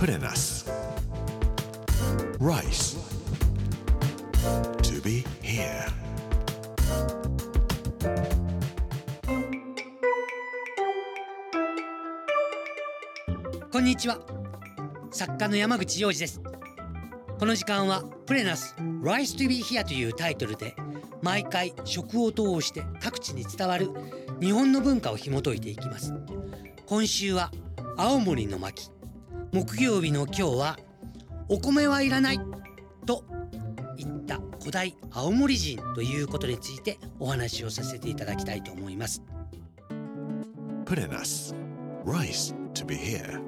Put in us. Rice. To be here. こんにちは作家の山口洋二ですこの時間はプレナス Rise to be here というタイトルで毎回食を通して各地に伝わる日本の文化を紐解いていきます今週は青森の巻木曜日の今日はお米はいらないと言った古代青森人ということについてお話をさせていただきたいと思いますプレナス Rice to be here.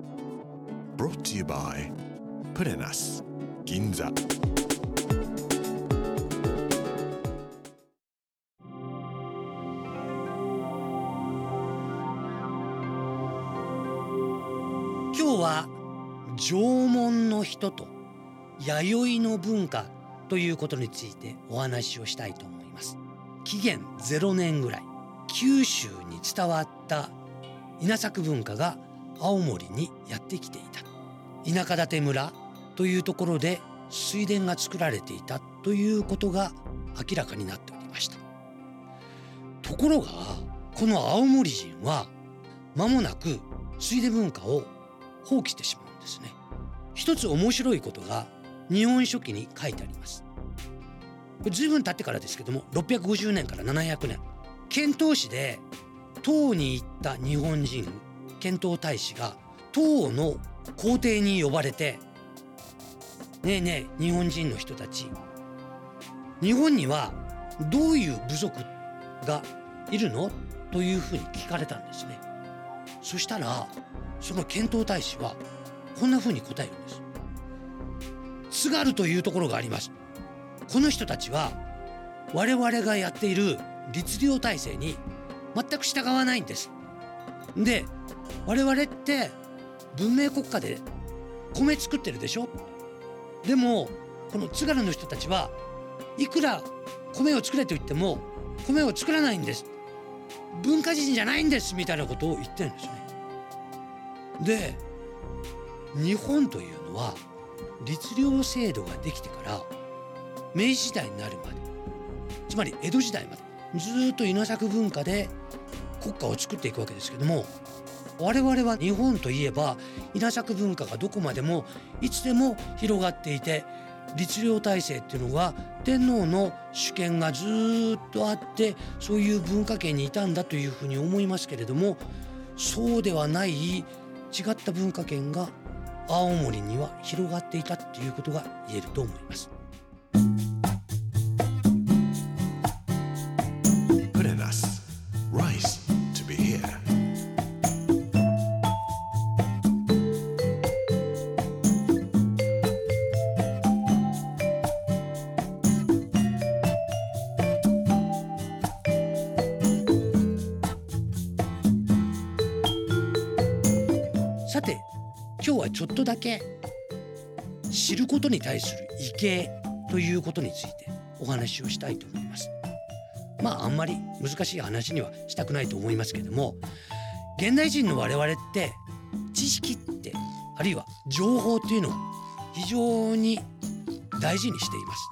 Brought to you by Put in us. Ginza. 今縄文の人と弥生の文化ということについてお話をしたいと思います。紀元0年ぐらい九州に伝わった稲作文化が青森にやってきていた。田舎館村というところで水田が作られていたということが明らかになっておりました。ところがこの青森人は間もなく水田文化を放棄してしまうですね一つ面白いことが日本書紀に書いてありますこれ随分経ってからですけども650年から700年遣唐使で唐に行った日本人遣唐大使が唐の皇帝に呼ばれて「ねえねえ日本人の人たち日本にはどういう部族がいるの?」というふうに聞かれたんですね。そしたらその遣唐大使はこんなふうに答えるんです。津軽というところがあります。この人たちは我々がやっている律令体制に全く従わないんです。で我々って文明国家で米作ってるでしょ？でもこの津軽の人たちはいくら米を作れと言っても米を作らないんです文化人じゃないんですみたいなことを言ってるんですねで日本というのは律令制度ができてから明治時代になるまでつまり江戸時代までずっと稲作文化で国家を作っていくわけですけども我々は日本といえば稲作文化がどこまでもいつでも広がっていて律令体制っていうのが天皇の主権がずっとあってそういう文化圏にいたんだというふうに思いますけれどもそうではない違った文化圏が青森には広がっていたということが言えると思います。ちょっとだけ知ることに対する畏敬ということについてお話をしたいと思います。まああんまり難しい話にはしたくないと思いますけども現代人の我々って知識ってあるいは情報っていうのを非常に大事にしています。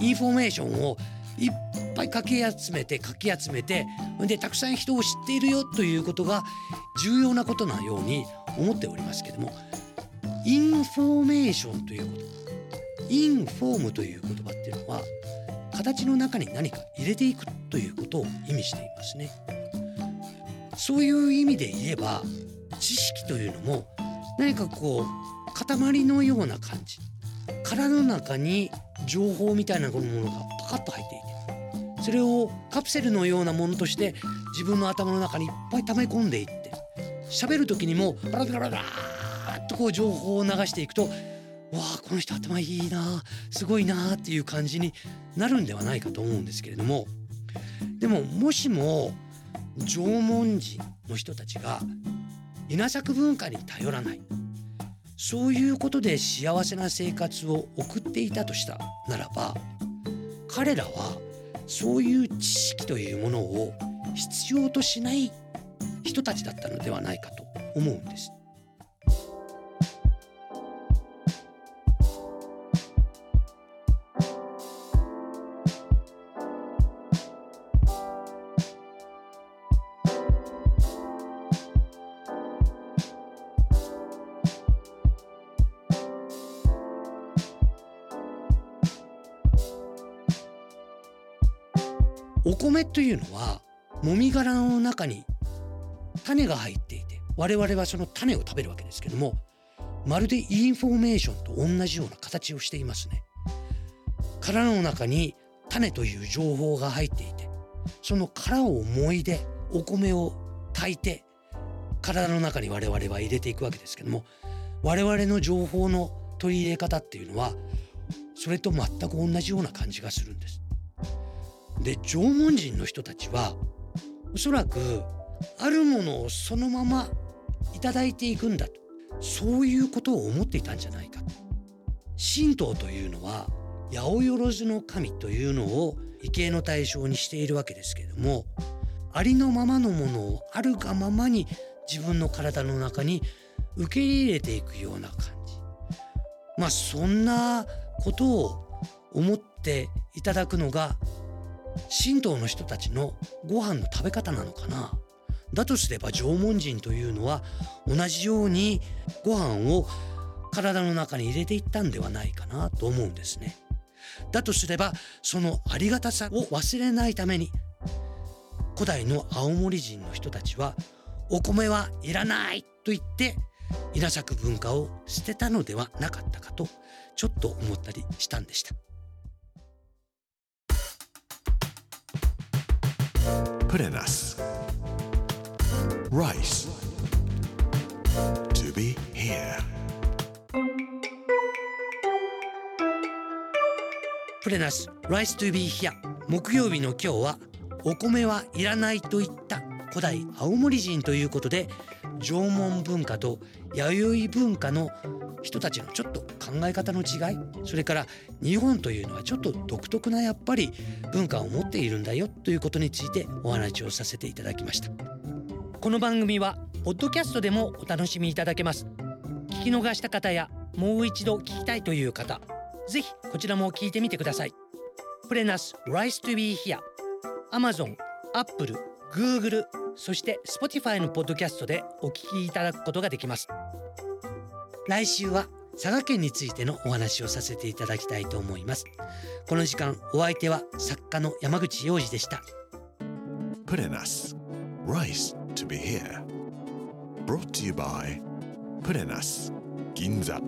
インフォメーションをいっぱいかき集めてかき集めてでたくさん人を知っているよということが重要なことなように思っておりますけどもインフォメーションということ inform という言葉っていうのは形の中に何か入れていくということを意味していますね。そういう意味で言えば知識というのも何かこう塊のような感じ殻の中に情報みたいなものがパカッと入っていてそれをカプセルのようなものとして自分の頭の中にいっぱい溜め込んでいって喋る時にもバラバラバラっとこう情報を流していくとわあこの人頭いいなすごいなっていう感じになるんではないかと思うんですけれども。でももしも縄文人の人たちが稲作文化に頼らないそういうことで幸せな生活を送っていたとしたならば彼らはそういう知識というものを必要としない人たちだったのではないかと思うんです。お米というのはもみ殻の中に種が入っていて我々はその種を食べるわけですけどもまるでインフォメーションと同じような形をしていますね。殻の中に種という情報が入っていてその殻をもいでお米を炊いて体の中に我々は入れていくわけですけども我々の情報の取り入れ方っていうのはそれと全く同じような感じがするんです。で縄文人の人たちはおそらくあるものをそのままいただいていくんだと。そういうことを思っていたんじゃないかと。神道というのは八百万の神というのを畏敬の対象にしているわけですけれどもありのままのものをあるがままに自分の体の中に受け入れていくような感じ。まあそんなことを思っていただくのが神道の人たちのご飯の食べ方なのかな。だとすれば縄文人というのは同じようにご飯を体の中に入れていったんではないかなと思うんですね。だとすればそのありがたさを忘れないために古代の青森人の人たちはお米はいらないと言って稲作文化を捨てたのではなかったかとちょっと思ったりしたんでした。プレナス Rice to be here プレナス Rice to be here 木曜日の今日はお米はいらないと言った古代青森人ということで縄文文化と弥生文化の人たちのちょっと考え方の違いそれから日本というのはちょっと独特なやっぱり文化を持っているんだよということについてお話をさせていただきました。この番組はポッドキャストでもお楽しみいただけます。聞き逃した方やもう一度聞きたいという方ぜひこちらも聞いてみてください。プレナス Rise to be here Amazon、Apple、Google そして Spotify のポッドキャストでお聞きいただくことができます。来週は佐賀県についてのお話をさせていただきたいと思います。この時間お相手は作家の山口洋二でした。プレナス Rice to be here. Brought to you by プレナス銀座。